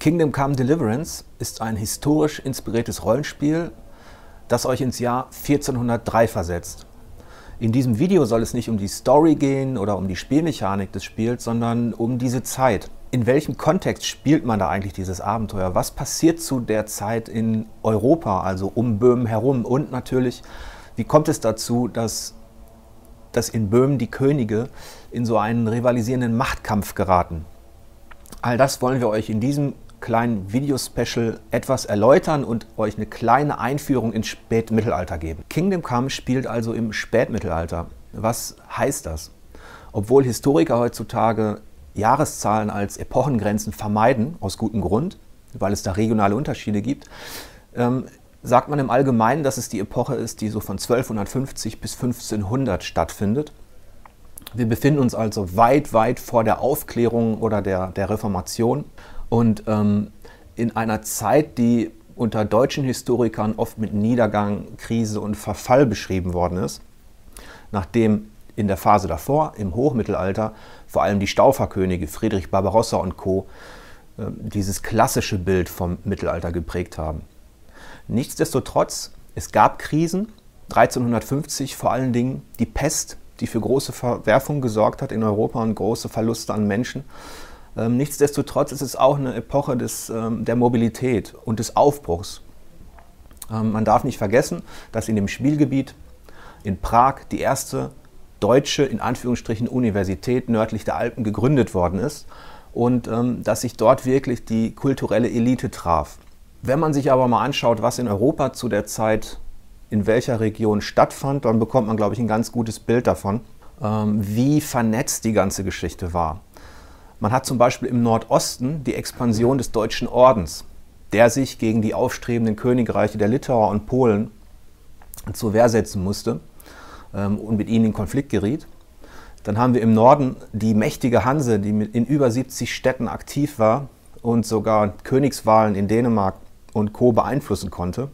Kingdom Come Deliverance ist ein historisch inspiriertes Rollenspiel, das euch ins Jahr 1403 versetzt. In diesem Video soll es nicht um die Story gehen oder um die Spielmechanik des Spiels, sondern um diese Zeit. In welchem Kontext spielt man da eigentlich dieses Abenteuer? Was passiert zu der Zeit in Europa, also um Böhmen herum? Und natürlich, wie kommt es dazu, dass, dass in Böhmen die Könige in so einen rivalisierenden Machtkampf geraten? All das wollen wir euch in diesem kleinen Videospecial etwas erläutern und euch eine kleine Einführung ins Spätmittelalter geben. Kingdom Come spielt also im Spätmittelalter. Was heißt das? Obwohl Historiker heutzutage Jahreszahlen als Epochengrenzen vermeiden, aus gutem Grund, weil es da regionale Unterschiede gibt, ähm, sagt man im Allgemeinen, dass es die Epoche ist, die so von 1250 bis 1500 stattfindet. Wir befinden uns also weit, weit vor der Aufklärung oder der, der Reformation. Und ähm, in einer Zeit, die unter deutschen Historikern oft mit Niedergang, Krise und Verfall beschrieben worden ist, nachdem in der Phase davor, im Hochmittelalter, vor allem die Stauferkönige Friedrich Barbarossa und Co. Äh, dieses klassische Bild vom Mittelalter geprägt haben. Nichtsdestotrotz, es gab Krisen, 1350 vor allen Dingen die Pest, die für große Verwerfung gesorgt hat in Europa und große Verluste an Menschen. Ähm, nichtsdestotrotz ist es auch eine Epoche des, ähm, der Mobilität und des Aufbruchs. Ähm, man darf nicht vergessen, dass in dem Spielgebiet in Prag die erste deutsche, in Anführungsstrichen, Universität nördlich der Alpen gegründet worden ist und ähm, dass sich dort wirklich die kulturelle Elite traf. Wenn man sich aber mal anschaut, was in Europa zu der Zeit in welcher Region stattfand, dann bekommt man, glaube ich, ein ganz gutes Bild davon, ähm, wie vernetzt die ganze Geschichte war. Man hat zum Beispiel im Nordosten die Expansion des Deutschen Ordens, der sich gegen die aufstrebenden Königreiche der Litauer und Polen zur Wehr setzen musste ähm, und mit ihnen in Konflikt geriet. Dann haben wir im Norden die mächtige Hanse, die in über 70 Städten aktiv war und sogar Königswahlen in Dänemark und Co. beeinflussen konnte.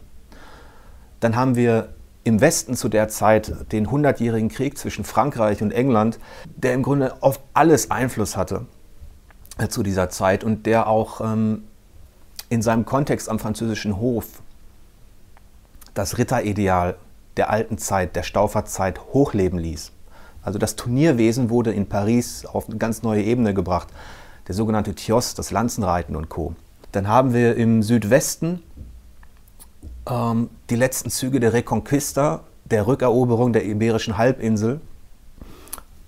Dann haben wir im Westen zu der Zeit den Hundertjährigen Krieg zwischen Frankreich und England, der im Grunde auf alles Einfluss hatte zu dieser Zeit und der auch ähm, in seinem Kontext am französischen Hof das Ritterideal der alten Zeit, der Stauferzeit hochleben ließ. Also das Turnierwesen wurde in Paris auf eine ganz neue Ebene gebracht. Der sogenannte Tios, das Lanzenreiten und Co. Dann haben wir im Südwesten ähm, die letzten Züge der Reconquista, der Rückeroberung der Iberischen Halbinsel.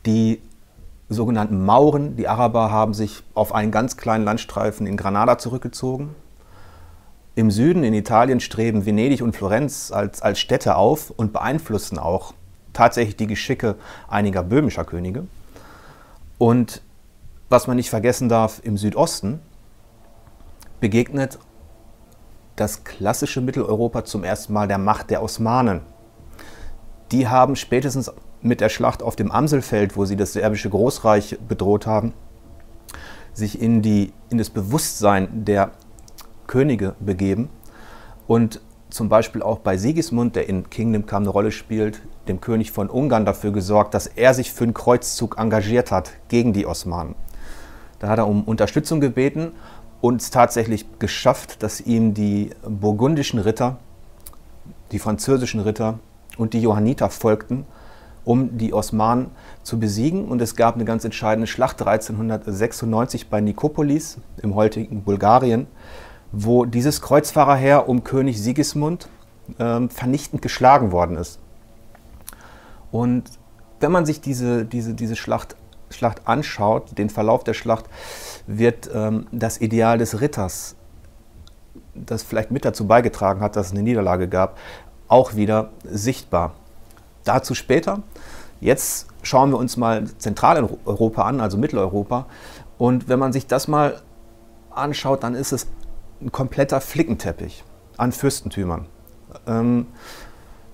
Die sogenannten Mauren, die Araber, haben sich auf einen ganz kleinen Landstreifen in Granada zurückgezogen. Im Süden in Italien streben Venedig und Florenz als, als Städte auf und beeinflussen auch tatsächlich die Geschicke einiger böhmischer Könige. Und was man nicht vergessen darf, im Südosten begegnet das klassische Mitteleuropa zum ersten Mal der Macht der Osmanen. Die haben spätestens mit der Schlacht auf dem Amselfeld, wo sie das serbische Großreich bedroht haben, sich in, die, in das Bewusstsein der Könige begeben und zum Beispiel auch bei Sigismund, der in Kingdom Come eine Rolle spielt, dem König von Ungarn dafür gesorgt, dass er sich für einen Kreuzzug engagiert hat gegen die Osmanen. Da hat er um Unterstützung gebeten und es tatsächlich geschafft, dass ihm die burgundischen Ritter, die französischen Ritter und die Johanniter folgten, um die Osmanen zu besiegen. Und es gab eine ganz entscheidende Schlacht 1396 bei Nikopolis im heutigen Bulgarien, wo dieses Kreuzfahrerheer um König Sigismund äh, vernichtend geschlagen worden ist. Und wenn man sich diese, diese, diese Schlacht Schlacht anschaut, den Verlauf der Schlacht, wird ähm, das Ideal des Ritters, das vielleicht mit dazu beigetragen hat, dass es eine Niederlage gab, auch wieder sichtbar. Dazu später. Jetzt schauen wir uns mal Zentraleuropa an, also Mitteleuropa. Und wenn man sich das mal anschaut, dann ist es ein kompletter Flickenteppich an Fürstentümern. Ähm,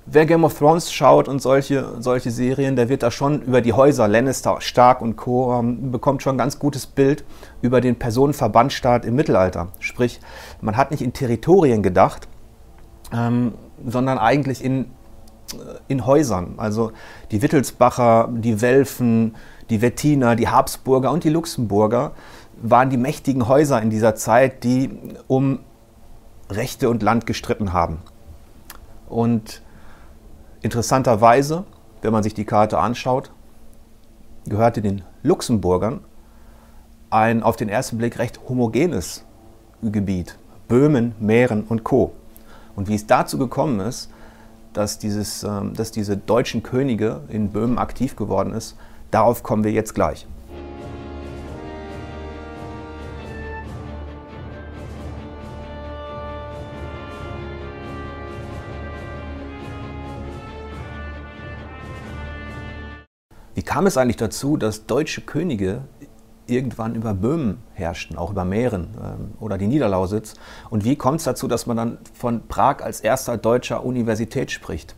wer Game of Thrones schaut und solche, solche Serien, der wird da schon über die Häuser Lannister, Stark und Co. Ähm, bekommt schon ein ganz gutes Bild über den Personenverbandstaat im Mittelalter. Sprich, man hat nicht in Territorien gedacht, ähm, sondern eigentlich in, in Häusern. Also die Wittelsbacher, die Welfen, die Wettiner, die Habsburger und die Luxemburger waren die mächtigen Häuser in dieser Zeit, die um Rechte und Land gestritten haben. Und interessanterweise, wenn man sich die Karte anschaut, gehörte den Luxemburgern ein auf den ersten Blick recht homogenes Gebiet. Böhmen, Mähren und Co. Und wie es dazu gekommen ist, dass, dieses, ähm, dass diese deutschen Könige in Böhmen aktiv geworden ist, darauf kommen wir jetzt gleich. Wie kam es eigentlich dazu, dass deutsche Könige irgendwann über Böhmen herrschten, auch über Mähren ähm, oder die Niederlausitz? Und wie kommt es dazu, dass man dann von Prag als erster deutscher Universität spricht?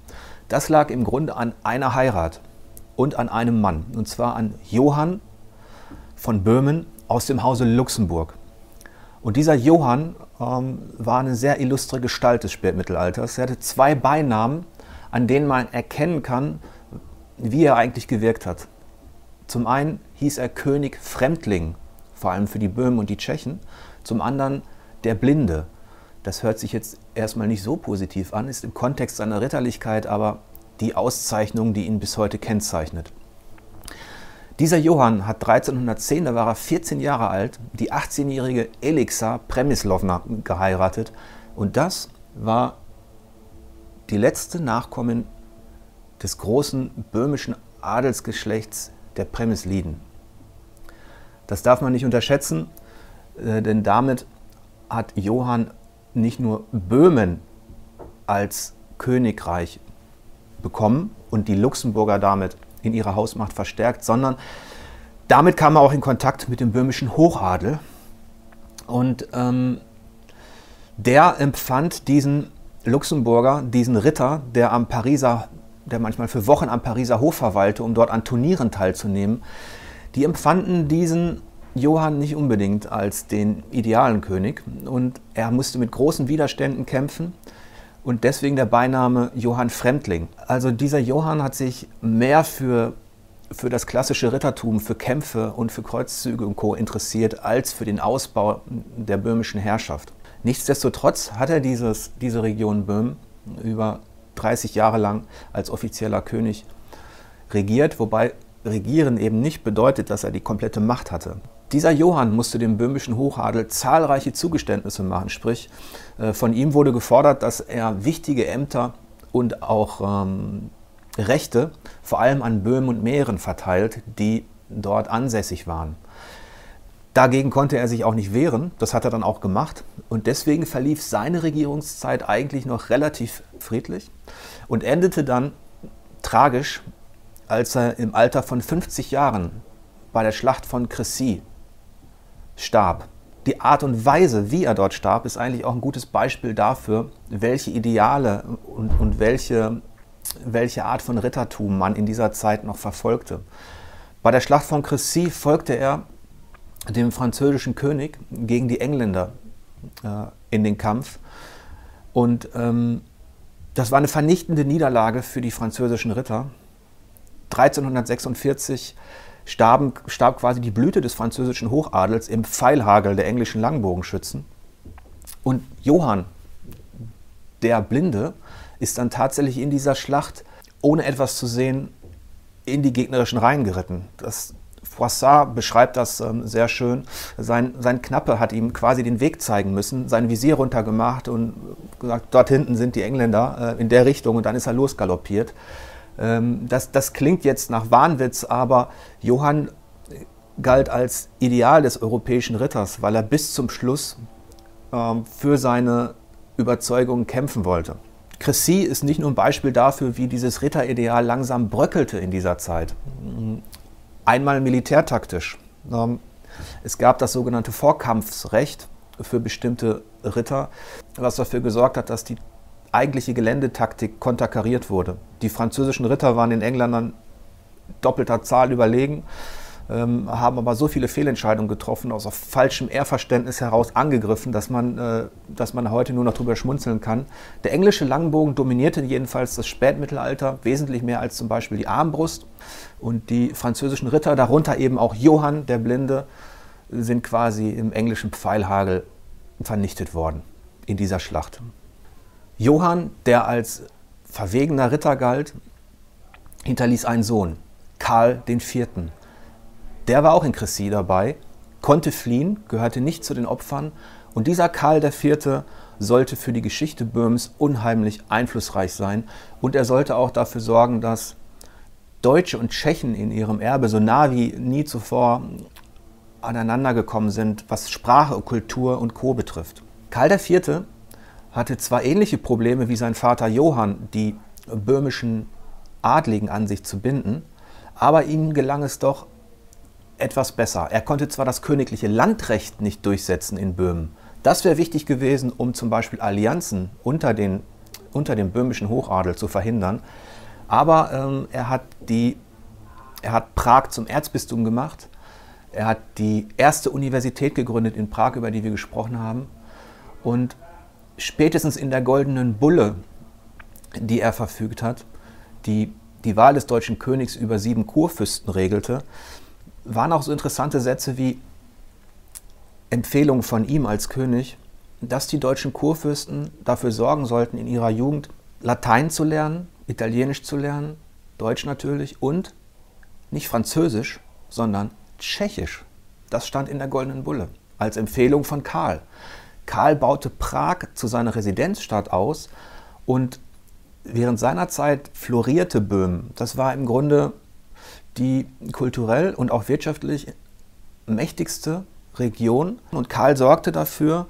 Das lag im Grunde an einer Heirat und an einem Mann, und zwar an Johann von Böhmen aus dem Hause Luxemburg. Und dieser Johann ähm, war eine sehr illustre Gestalt des Spätmittelalters. Er hatte zwei Beinamen, an denen man erkennen kann, wie er eigentlich gewirkt hat. Zum einen hieß er König Fremdling, vor allem für die Böhmen und die Tschechen. Zum anderen der Blinde. Das hört sich jetzt erstmal nicht so positiv an, ist im Kontext seiner Ritterlichkeit aber die Auszeichnung, die ihn bis heute kennzeichnet. Dieser Johann hat 1310, da war er 14 Jahre alt, die 18-jährige Elixa Premislovna geheiratet. Und das war die letzte Nachkommin des großen böhmischen Adelsgeschlechts der Premisliden. Das darf man nicht unterschätzen, äh, denn damit hat Johann nicht nur Böhmen als Königreich bekommen und die Luxemburger damit in ihrer Hausmacht verstärkt, sondern damit kam er auch in Kontakt mit dem böhmischen Hochadel. Und ähm, der empfand diesen Luxemburger, diesen Ritter, der am Pariser der manchmal für Wochen am Pariser Hof verweilte, um dort an Turnieren teilzunehmen, die empfanden diesen Johann nicht unbedingt als den idealen König und er musste mit großen Widerständen kämpfen und deswegen der Beiname Johann Fremdling. Also dieser Johann hat sich mehr für, für das klassische Rittertum, für Kämpfe und für Kreuzzüge und Co. interessiert, als für den Ausbau der böhmischen Herrschaft. Nichtsdestotrotz hat er dieses, diese Region Böhmen über 30 Jahre lang als offizieller König regiert, wobei regieren eben nicht bedeutet, dass er die komplette Macht hatte. Dieser Johann musste dem böhmischen Hochadel zahlreiche Zugeständnisse machen, sprich äh, von ihm wurde gefordert, dass er wichtige Ämter und auch ähm, Rechte vor allem an Böhmen und Mähren verteilt, die dort ansässig waren. Dagegen konnte er sich auch nicht wehren, das hat er dann auch gemacht. Und deswegen verlief seine Regierungszeit eigentlich noch relativ friedlich und endete dann tragisch, als er im Alter von 50 Jahren bei der Schlacht von Crécy starb. Die Art und Weise, wie er dort starb, ist eigentlich auch ein gutes Beispiel dafür, welche Ideale und, und welche, welche Art von Rittertum man in dieser Zeit noch verfolgte. Bei der Schlacht von Crécy folgte er dem französischen König gegen die Engländer äh, in den Kampf. Und ähm, das war eine vernichtende Niederlage für die französischen Ritter. 1346 starben, starb quasi die Blüte des französischen Hochadels im Pfeilhagel der englischen Langbogenschützen. Und Johann, der Blinde, ist dann tatsächlich in dieser Schlacht, ohne etwas zu sehen, in die gegnerischen Reihen geritten. Das Froissart beschreibt das ähm, sehr schön. Sein, sein Knappe hat ihm quasi den Weg zeigen müssen, sein Visier runtergemacht und gesagt, dort hinten sind die Engländer äh, in der Richtung und dann ist er losgaloppiert. Ähm, das, das klingt jetzt nach Wahnwitz, aber Johann galt als Ideal des europäischen Ritters, weil er bis zum Schluss ähm, für seine Überzeugungen kämpfen wollte. Crécy ist nicht nur ein Beispiel dafür, wie dieses Ritterideal langsam bröckelte in dieser Zeit. Einmal militärtaktisch. Ähm, es gab das sogenannte Vorkampfsrecht für bestimmte Ritter, was dafür gesorgt hat, dass die eigentliche Geländetaktik konterkariert wurde. Die französischen Ritter waren den Engländern doppelter Zahl überlegen, ähm, haben aber so viele Fehlentscheidungen getroffen, aus falschem Ehrverständnis heraus angegriffen, dass man, äh, dass man heute nur noch darüber schmunzeln kann. Der englische Langbogen dominierte jedenfalls das Spätmittelalter wesentlich mehr als zum Beispiel die Armbrust. Und die französischen Ritter, darunter eben auch Johann der Blinde, sind quasi im englischen Pfeilhagel vernichtet worden in dieser Schlacht. Johann, der als verwegener Ritter galt, hinterließ einen Sohn, Karl IV. Der war auch in Cressy dabei, konnte fliehen, gehörte nicht zu den Opfern und dieser Karl IV. sollte für die Geschichte Böhmens unheimlich einflussreich sein und er sollte auch dafür sorgen, dass Deutsche und Tschechen in ihrem Erbe so nah wie nie zuvor aneinandergekommen sind, was Sprache, Kultur und Co. betrifft. Karl IV. Hatte zwar ähnliche Probleme wie sein Vater Johann, die böhmischen Adligen an sich zu binden, aber ihm gelang es doch etwas besser. Er konnte zwar das königliche Landrecht nicht durchsetzen in Böhmen, das wäre wichtig gewesen, um zum Beispiel Allianzen unter, den, unter dem böhmischen Hochadel zu verhindern, aber ähm, er, hat die, er hat Prag zum Erzbistum gemacht, er hat die erste Universität gegründet in Prag, über die wir gesprochen haben, und spätestens in der goldenen Bulle, die er verfügt hat, die die Wahl des deutschen Königs über sieben Kurfürsten regelte, waren auch so interessante Sätze wie Empfehlung von ihm als König, dass die deutschen Kurfürsten dafür sorgen sollten, in ihrer Jugend Latein zu lernen, Italienisch zu lernen, Deutsch natürlich und nicht Französisch, sondern Tschechisch. Das stand in der Goldenen Bulle als Empfehlung von Karl. Karl baute Prag zu seiner Residenzstadt aus und während seiner Zeit florierte Böhmen. Das war im Grunde die kulturell und auch wirtschaftlich mächtigste Region. Und Karl sorgte dafür,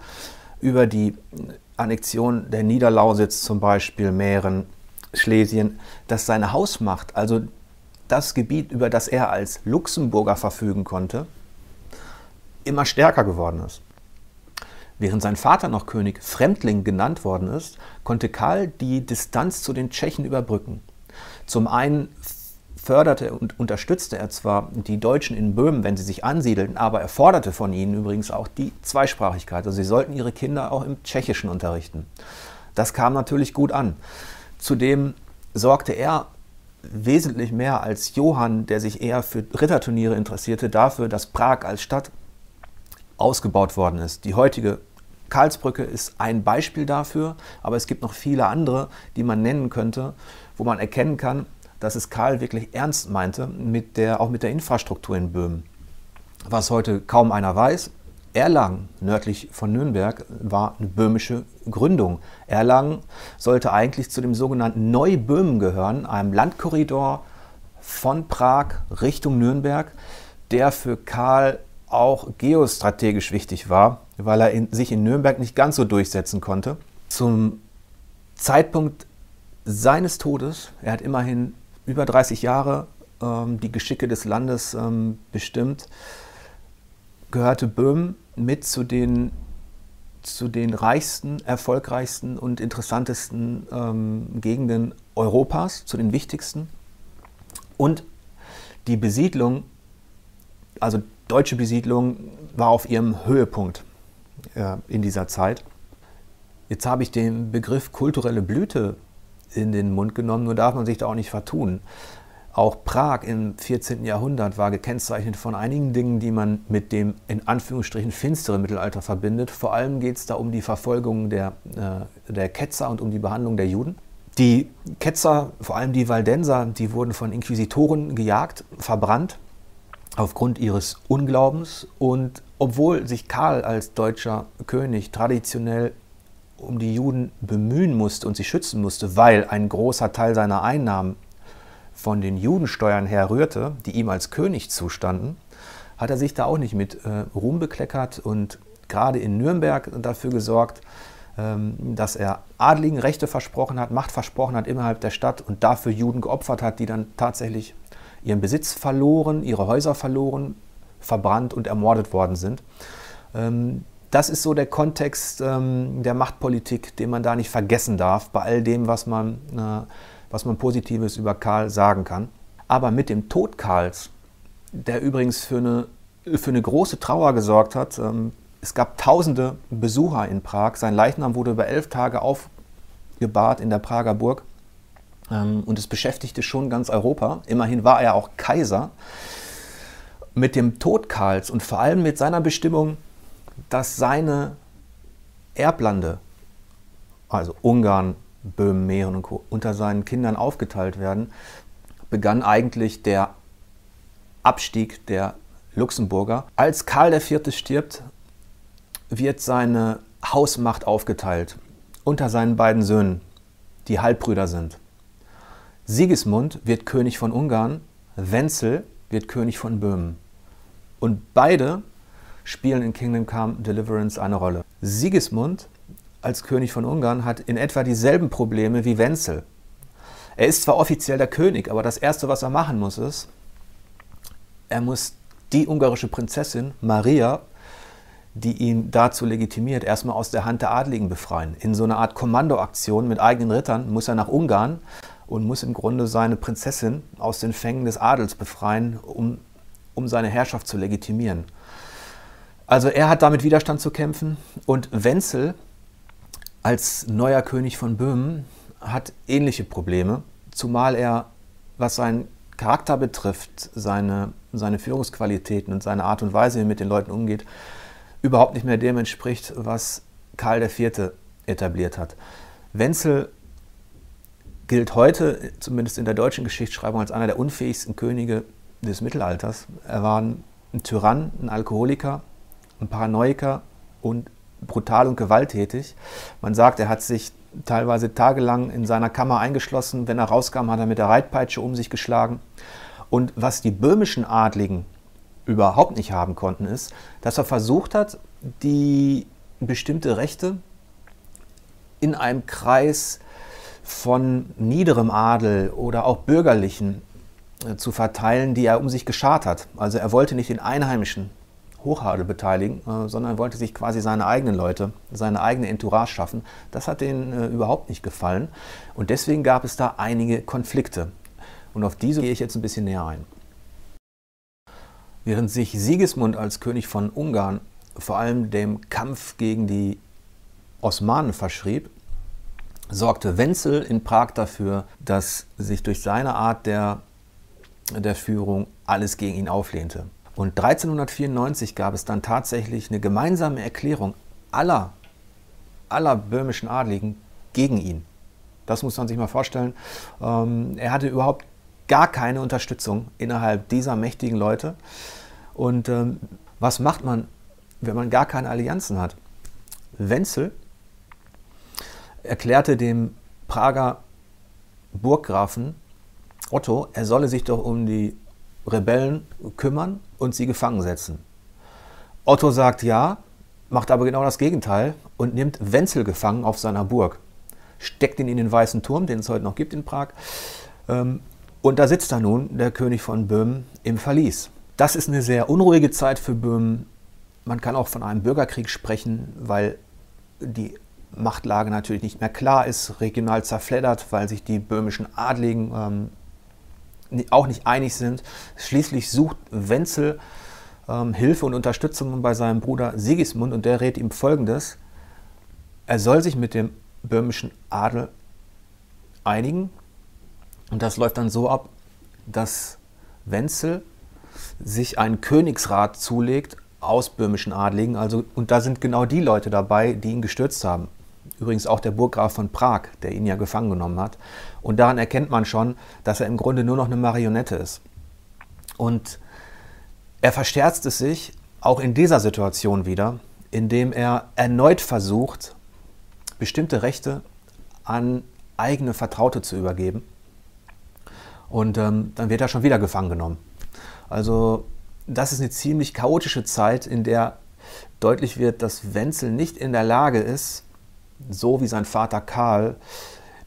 über die Annexion der Niederlausitz zum Beispiel, Mähren, Schlesien, dass seine Hausmacht, also das Gebiet, über das er als Luxemburger verfügen konnte, immer stärker geworden ist. Während sein Vater noch König Fremdling genannt worden ist, konnte Karl die Distanz zu den Tschechen überbrücken. Zum einen förderte und unterstützte er zwar die Deutschen in Böhmen, wenn sie sich ansiedelten, aber er forderte von ihnen übrigens auch die Zweisprachigkeit. Also sie sollten ihre Kinder auch im Tschechischen unterrichten. Das kam natürlich gut an. Zudem sorgte er wesentlich mehr als Johann, der sich eher für Ritterturniere interessierte, dafür, dass Prag als Stadt ausgebaut worden ist. Die heutige Karlsbrücke ist ein Beispiel dafür, aber es gibt noch viele andere, die man nennen könnte, wo man erkennen kann, dass es Karl wirklich ernst meinte, mit der, auch mit der Infrastruktur in Böhmen. Was heute kaum einer weiß, Erlangen, nördlich von Nürnberg, war eine böhmische Gründung. Erlangen sollte eigentlich zu dem sogenannten Neuböhmen gehören, einem Landkorridor von Prag Richtung Nürnberg, der für Karl auch geostrategisch wichtig war, weil er in, sich in Nürnberg nicht ganz so durchsetzen konnte. Zum Zeitpunkt seines Todes, er hat immerhin über 30 Jahre ähm, die Geschicke des Landes ähm, bestimmt, gehörte Böhmen mit zu den, zu den reichsten, erfolgreichsten und interessantesten ähm, Gegenden Europas, zu den wichtigsten. Und die Besiedlung, also deutsche Besiedlung, war auf ihrem Höhepunkt äh, in dieser Zeit. Jetzt habe ich den Begriff kulturelle Blüte in den Mund genommen, nur darf man sich da auch nicht vertun. Auch Prag im 14. Jahrhundert war gekennzeichnet von einigen Dingen, die man mit dem in Anführungsstrichen finsteren Mittelalter verbindet. Vor allem geht es da um die Verfolgung der, äh, der Ketzer und um die Behandlung der Juden. Die Ketzer, vor allem die Waldenser, die wurden von Inquisitoren gejagt, verbrannt aufgrund ihres Unglaubens. Und obwohl sich Karl als deutscher König traditionell um die Juden bemühen musste und sie schützen musste, weil ein großer Teil seiner Einnahmen von den Judensteuern herrührte, die ihm als König zustanden, hat er sich da auch nicht mit äh, Ruhm bekleckert und gerade in Nürnberg dafür gesorgt, ähm, dass er Adligen Rechte versprochen hat, Macht versprochen hat innerhalb der Stadt und dafür Juden geopfert hat, die dann tatsächlich ihren Besitz verloren, ihre Häuser verloren, verbrannt und ermordet worden sind. Ähm, das ist so der Kontext ähm, der Machtpolitik, den man da nicht vergessen darf, bei all dem, was man, äh, was man Positives über Karl sagen kann. Aber mit dem Tod Karls, der übrigens für eine, für eine große Trauer gesorgt hat, ähm, es gab tausende Besucher in Prag. Sein Leichnam wurde über elf Tage aufgebahrt in der Prager Burg. Ähm, und es beschäftigte schon ganz Europa. Immerhin war er auch Kaiser. mit dem Tod Karls und vor allem mit seiner Bestimmung, dass seine Erblande, also Ungarn, Böhmen, Mähren und Co., unter seinen Kindern aufgeteilt werden, begann eigentlich der Abstieg der Luxemburger. Als Karl IV. stirbt, wird seine Hausmacht aufgeteilt unter seinen beiden Söhnen, die Halbbrüder sind. Sigismund wird König von Ungarn, Wenzel wird König von Böhmen. Und beide spielen in Kingdom Come Deliverance eine Rolle. Sigismund als König von Ungarn hat in etwa dieselben Probleme wie Wenzel. Er ist zwar offiziell der König, aber das Erste, was er machen muss, ist, er muss die ungarische Prinzessin Maria, die ihn dazu legitimiert, erstmal aus der Hand der Adligen befreien. In so einer Art Kommandoaktion mit eigenen Rittern muss er nach Ungarn und muss im Grunde seine Prinzessin aus den Fängen des Adels befreien, um, um seine Herrschaft zu legitimieren. Also er hat damit Widerstand zu kämpfen und Wenzel als neuer König von Böhmen hat ähnliche Probleme, zumal er, was seinen Charakter betrifft, seine, seine Führungsqualitäten und seine Art und Weise, wie er mit den Leuten umgeht, überhaupt nicht mehr dem entspricht, was Karl IV. etabliert hat. Wenzel gilt heute, zumindest in der deutschen Geschichtsschreibung, als einer der unfähigsten Könige des Mittelalters. Er war ein Tyrann, ein Alkoholiker, ein Paranoiker und brutal und gewalttätig. Man sagt, er hat sich teilweise tagelang in seiner Kammer eingeschlossen. Wenn er rauskam, hat er mit der Reitpeitsche um sich geschlagen. Und was die böhmischen Adligen überhaupt nicht haben konnten, ist, dass er versucht hat, die bestimmte Rechte in einem Kreis von niederem Adel oder auch bürgerlichen äh, zu verteilen, die er um sich geschart hat. Also er wollte nicht den Einheimischen Hochadel beteiligen, äh, sondern wollte sich quasi seine eigenen Leute, seine eigene Entourage schaffen. Das hat denen äh, überhaupt nicht gefallen. Und deswegen gab es da einige Konflikte. Und auf diese gehe ich jetzt ein bisschen näher ein. Während sich Sigismund als König von Ungarn vor allem dem Kampf gegen die Osmanen verschrieb, sorgte Wenzel in Prag dafür, dass sich durch seine Art der, der Führung alles gegen ihn auflehnte. Und 1394 gab es dann tatsächlich eine gemeinsame Erklärung aller, aller böhmischen Adligen gegen ihn. Das muss man sich mal vorstellen. Ähm, er hatte überhaupt gar keine Unterstützung innerhalb dieser mächtigen Leute. Und ähm, was macht man, wenn man gar keine Allianzen hat? Wenzel erklärte dem Prager Burggrafen Otto, er solle sich doch um die Rebellen kümmern und sie gefangen setzen. Otto sagt ja, macht aber genau das Gegenteil und nimmt Wenzel gefangen auf seiner Burg, steckt ihn in den Weißen Turm, den es heute noch gibt in Prag. Ähm, und da sitzt da nun der König von Böhmen im Verlies. Das ist eine sehr unruhige Zeit für Böhmen. Man kann auch von einem Bürgerkrieg sprechen, weil die Machtlage natürlich nicht mehr klar ist, regional zerfleddert, weil sich die böhmischen Adligen ähm, auch nicht einig sind. Schließlich sucht Wenzel ähm, Hilfe und Unterstützung bei seinem Bruder Sigismund und der rät ihm folgendes: Er soll sich mit dem böhmischen Adel einigen. Und das läuft dann so ab, dass Wenzel sich einen Königsrat zulegt aus böhmischen Adligen. Also, und da sind genau die Leute dabei, die ihn gestürzt haben. Übrigens auch der Burggraf von Prag, der ihn ja gefangen genommen hat. Und daran erkennt man schon, dass er im Grunde nur noch eine Marionette ist. Und er verstärzt es sich auch in dieser Situation wieder, indem er erneut versucht, bestimmte Rechte an eigene Vertraute zu übergeben. Und ähm, dann wird er schon wieder gefangen genommen. Also das ist eine ziemlich chaotische Zeit, in der deutlich wird, dass Wenzel nicht in der Lage ist, so wie sein Vater Karl,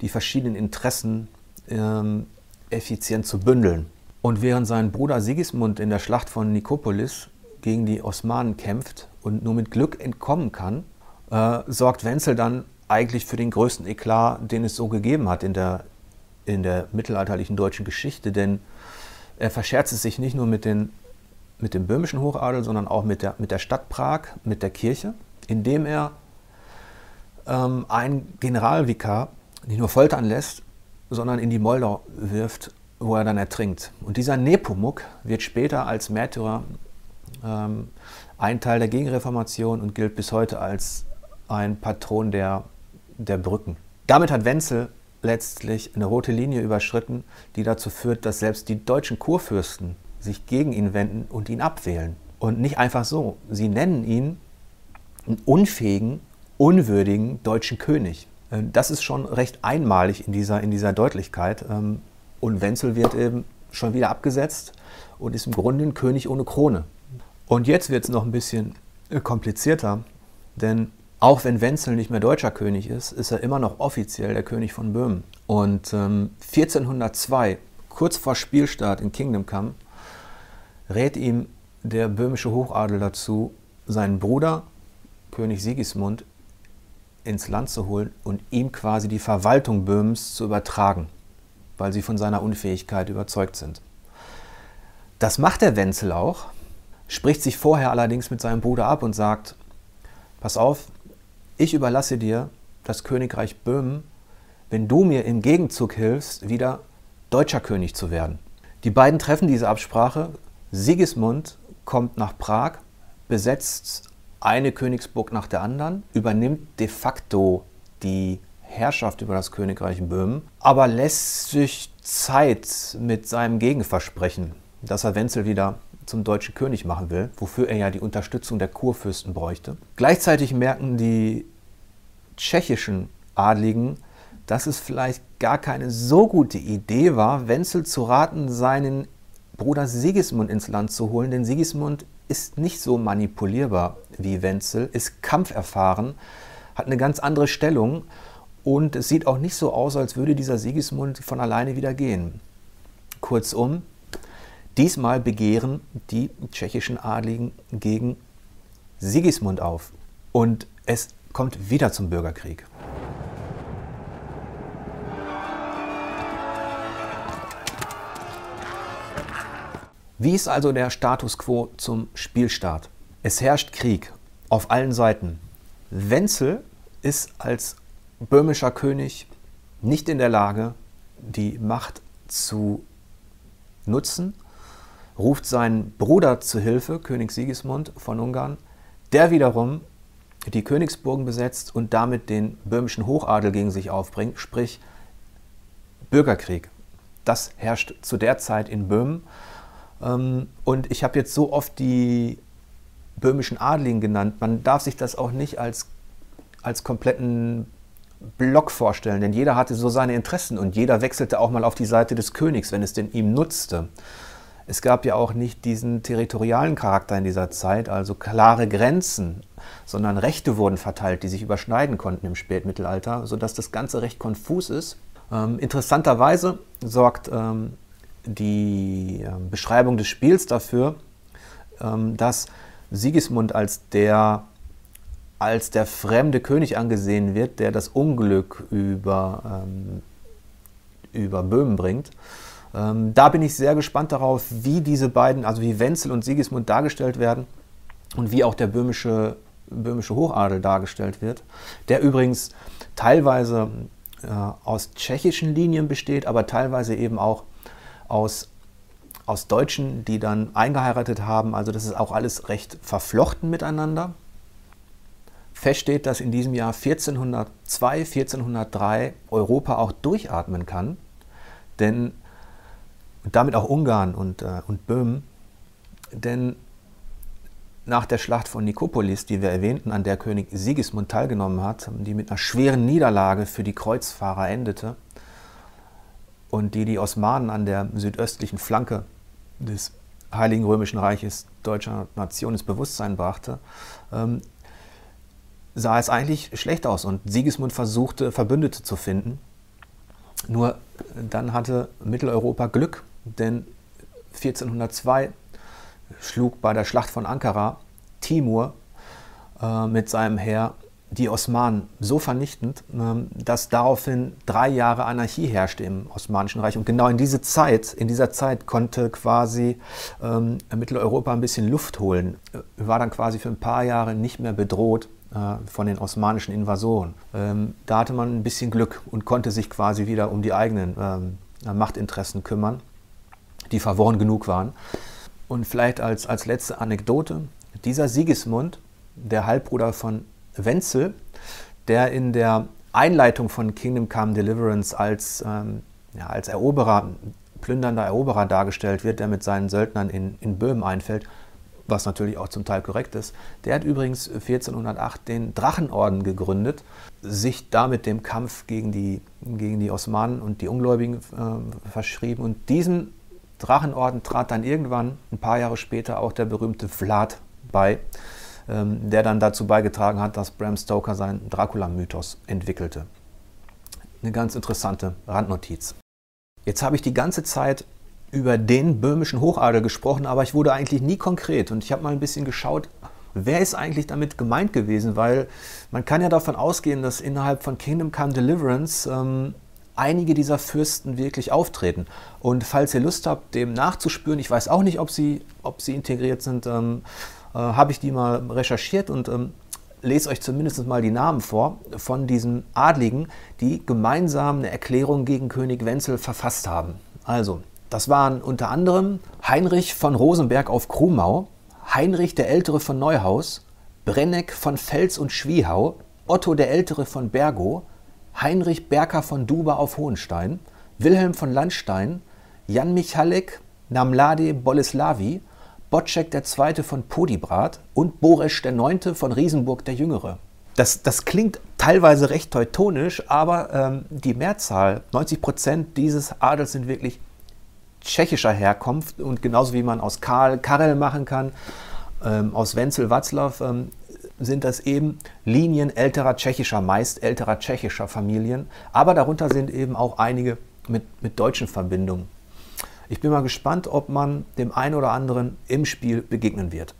die verschiedenen Interessen ähm, effizient zu bündeln. Und während sein Bruder Sigismund in der Schlacht von Nikopolis gegen die Osmanen kämpft und nur mit Glück entkommen kann, äh, sorgt Wenzel dann eigentlich für den größten Eklat, den es so gegeben hat in der, in der mittelalterlichen deutschen Geschichte. Denn er verscherzt es sich nicht nur mit, den, mit dem böhmischen Hochadel, sondern auch mit der, mit der Stadt Prag, mit der Kirche, indem er ähm, einen Generalvikar nicht nur foltern lässt, sondern in die Moldau wirft wo er dann ertrinkt. Und dieser Nepomuk wird später als Märtyrer ähm, ein Teil der Gegenreformation und gilt bis heute als ein Patron der, der Brücken. Damit hat Wenzel letztlich eine rote Linie überschritten, die dazu führt, dass selbst die deutschen Kurfürsten sich gegen ihn wenden und ihn abwählen. Und nicht einfach so. Sie nennen ihn einen unfähigen, unwürdigen deutschen König. Äh, das ist schon recht einmalig in dieser, in dieser Deutlichkeit. Ähm, und Wenzel wird eben schon wieder abgesetzt und ist im Grunde ein König ohne Krone. Und jetzt wird es noch ein bisschen äh, komplizierter, denn auch wenn Wenzel nicht mehr deutscher König ist, ist er immer noch offiziell der König von Böhmen. Und ähm, 1402, kurz vor Spielstart in Kingdom Come, rät ihm der böhmische Hochadel dazu, seinen Bruder, König Sigismund, ins Land zu holen und ihm quasi die Verwaltung Böhmens zu übertragen, weil sie von seiner Unfähigkeit überzeugt sind. Das macht der Wenzel auch, spricht sich vorher allerdings mit seinem Bruder ab und sagt, pass auf, ich überlasse dir das Königreich Böhmen, wenn du mir im Gegenzug hilfst, wieder deutscher König zu werden. Die beiden treffen diese Absprache. Sigismund kommt nach Prag, besetzt eine Königsburg nach der anderen, übernimmt de facto die Herrschaft über das Königreich Böhmen, aber lässt sich Zeit mit seinem Gegenversprechen, dass er Wenzel wieder zum deutschen König machen will, wofür er ja die Unterstützung der Kurfürsten bräuchte. Gleichzeitig merken die tschechischen Adligen, dass es vielleicht gar keine so gute Idee war, Wenzel zu raten, seinen Bruder Sigismund ins Land zu holen, denn Sigismund ist nicht so manipulierbar wie Wenzel, ist kampferfahren, hat eine ganz andere Stellung und es sieht auch nicht so aus, als würde dieser Sigismund von alleine wieder gehen. Kurzum, diesmal begehren die tschechischen Adligen gegen Sigismund auf und es kommt wieder zum Bürgerkrieg. Wie ist also der Status quo zum Spielstart? Es herrscht Krieg auf allen Seiten. Wenzel ist als böhmischer König nicht in der Lage, die Macht zu nutzen, ruft seinen Bruder zu Hilfe, König Sigismund von Ungarn, der wiederum die Königsburgen besetzt und damit den böhmischen Hochadel gegen sich aufbringt, sprich Bürgerkrieg. Das herrscht zu der Zeit in Böhmen und ich habe jetzt so oft die böhmischen Adligen genannt. Man darf sich das auch nicht als, als kompletten Block vorstellen, denn jeder hatte so seine Interessen und jeder wechselte auch mal auf die Seite des Königs, wenn es denn ihm nutzte. Es gab ja auch nicht diesen territorialen Charakter in dieser Zeit, also klare Grenzen, sondern Rechte wurden verteilt, die sich überschneiden konnten im Spätmittelalter, sodass das Ganze recht konfus ist. Ähm, interessanterweise sorgt ähm, die ähm, Beschreibung des Spiels dafür, ähm, dass Sigismund als der, als der fremde König angesehen wird, der das Unglück über, ähm, über Böhmen bringt. da bin ich sehr gespannt darauf, wie diese beiden, also wie Wenzel und Sigismund dargestellt werden und wie auch der böhmische, böhmische Hochadel dargestellt wird, der übrigens teilweise äh, aus tschechischen Linien besteht, aber teilweise eben auch aus, aus Deutschen, die dann eingeheiratet haben. Also das ist auch alles recht verflochten miteinander. Fest steht, dass in diesem Jahr 1402, 1403 Europa auch durchatmen kann, denn damit auch Ungarn und, äh, und Böhmen, denn nach der Schlacht von Nikopolis, die wir erwähnten, an der König Sigismund teilgenommen hat, die mit einer schweren Niederlage für die Kreuzfahrer endete, und die die Osmanen an der südöstlichen Flanke des Heiligen Römischen Reiches deutscher Nation ins Bewusstsein brachte, ähm, sah es eigentlich schlecht aus und Sigismund versuchte, Verbündete zu finden. Nur dann hatte Mitteleuropa Glück, denn 1402 schlug bei der Schlacht von Ankara Timur äh, mit seinem Heer die Osmanen so vernichtend, ähm, dass daraufhin drei Jahre Anarchie herrschte im Osmanischen Reich. Und genau in diese Zeit, in dieser Zeit konnte quasi ähm, Mitteleuropa ein bisschen Luft holen, war dann quasi für ein paar Jahre nicht mehr bedroht äh, von den osmanischen Invasoren. Ähm, da hatte man ein bisschen Glück und konnte sich quasi wieder um die eigenen Machtinteressen kümmern. die verworren genug waren. Und vielleicht als, als letzte Anekdote, dieser Sigismund, der Halbbruder von Wenzel, der in der Einleitung von Kingdom Come Deliverance als, ähm, ja, als Eroberer, plündernder Eroberer dargestellt wird, der mit seinen Söldnern in, in Böhmen einfällt, was natürlich auch zum Teil korrekt ist. Der hat übrigens 1408 den Drachenorden gegründet, sich damit dem Kampf gegen die, gegen die Osmanen und die Ungläubigen äh, verschrieben. Und diesem Drachenorden trat dann irgendwann, ein paar Jahre später, auch der berühmte Vlad bei, der dann dazu beigetragen hat, dass Bram Stoker seinen Dracula-Mythos entwickelte. Eine ganz interessante Randnotiz. Jetzt habe ich die ganze Zeit über den böhmischen Hochadel gesprochen, aber ich wurde eigentlich nie konkret. Und ich habe mal ein bisschen geschaut, wer ist eigentlich damit gemeint gewesen, weil man kann ja davon ausgehen, dass innerhalb von Kingdom Come Deliverance ähm, einige dieser Fürsten wirklich auftreten. Und falls ihr Lust habt, dem nachzuspüren, ich weiß auch nicht, ob sie, ob sie integriert sind, ähm, äh, habe ich die mal recherchiert und ähm, lese euch zumindest mal die Namen vor von diesen Adligen, die gemeinsam eine Erklärung gegen König Wenzel verfasst haben. Also, das waren unter anderem Heinrich von Rosenberg auf Krumau, Heinrich der Ältere von Neuhaus, Brenneck von Fels und Schwiehau, Otto der Ältere von Bergo, Heinrich Berker von Duba auf Hohenstein, Wilhelm von Landstein, Jan Michalek, Namlade Boleslawi, Bocek II. von Podibrat und Boresch IX. von Riesenburg der Jüngere. Das, das klingt teilweise recht teutonisch, aber ähm, die Mehrzahl, 90 Prozent dieses Adels sind wirklich tschechischer Herkunft und genauso wie man aus Karl Karel machen kann, ähm, aus Wenzel Watzlaw, ähm, sind das eben Linien älterer tschechischer, meist älterer tschechischer Familien, aber darunter sind eben auch einige mit, mit deutschen Verbindungen. Ich bin mal gespannt, ob man dem einen oder anderen im Spiel begegnen wird.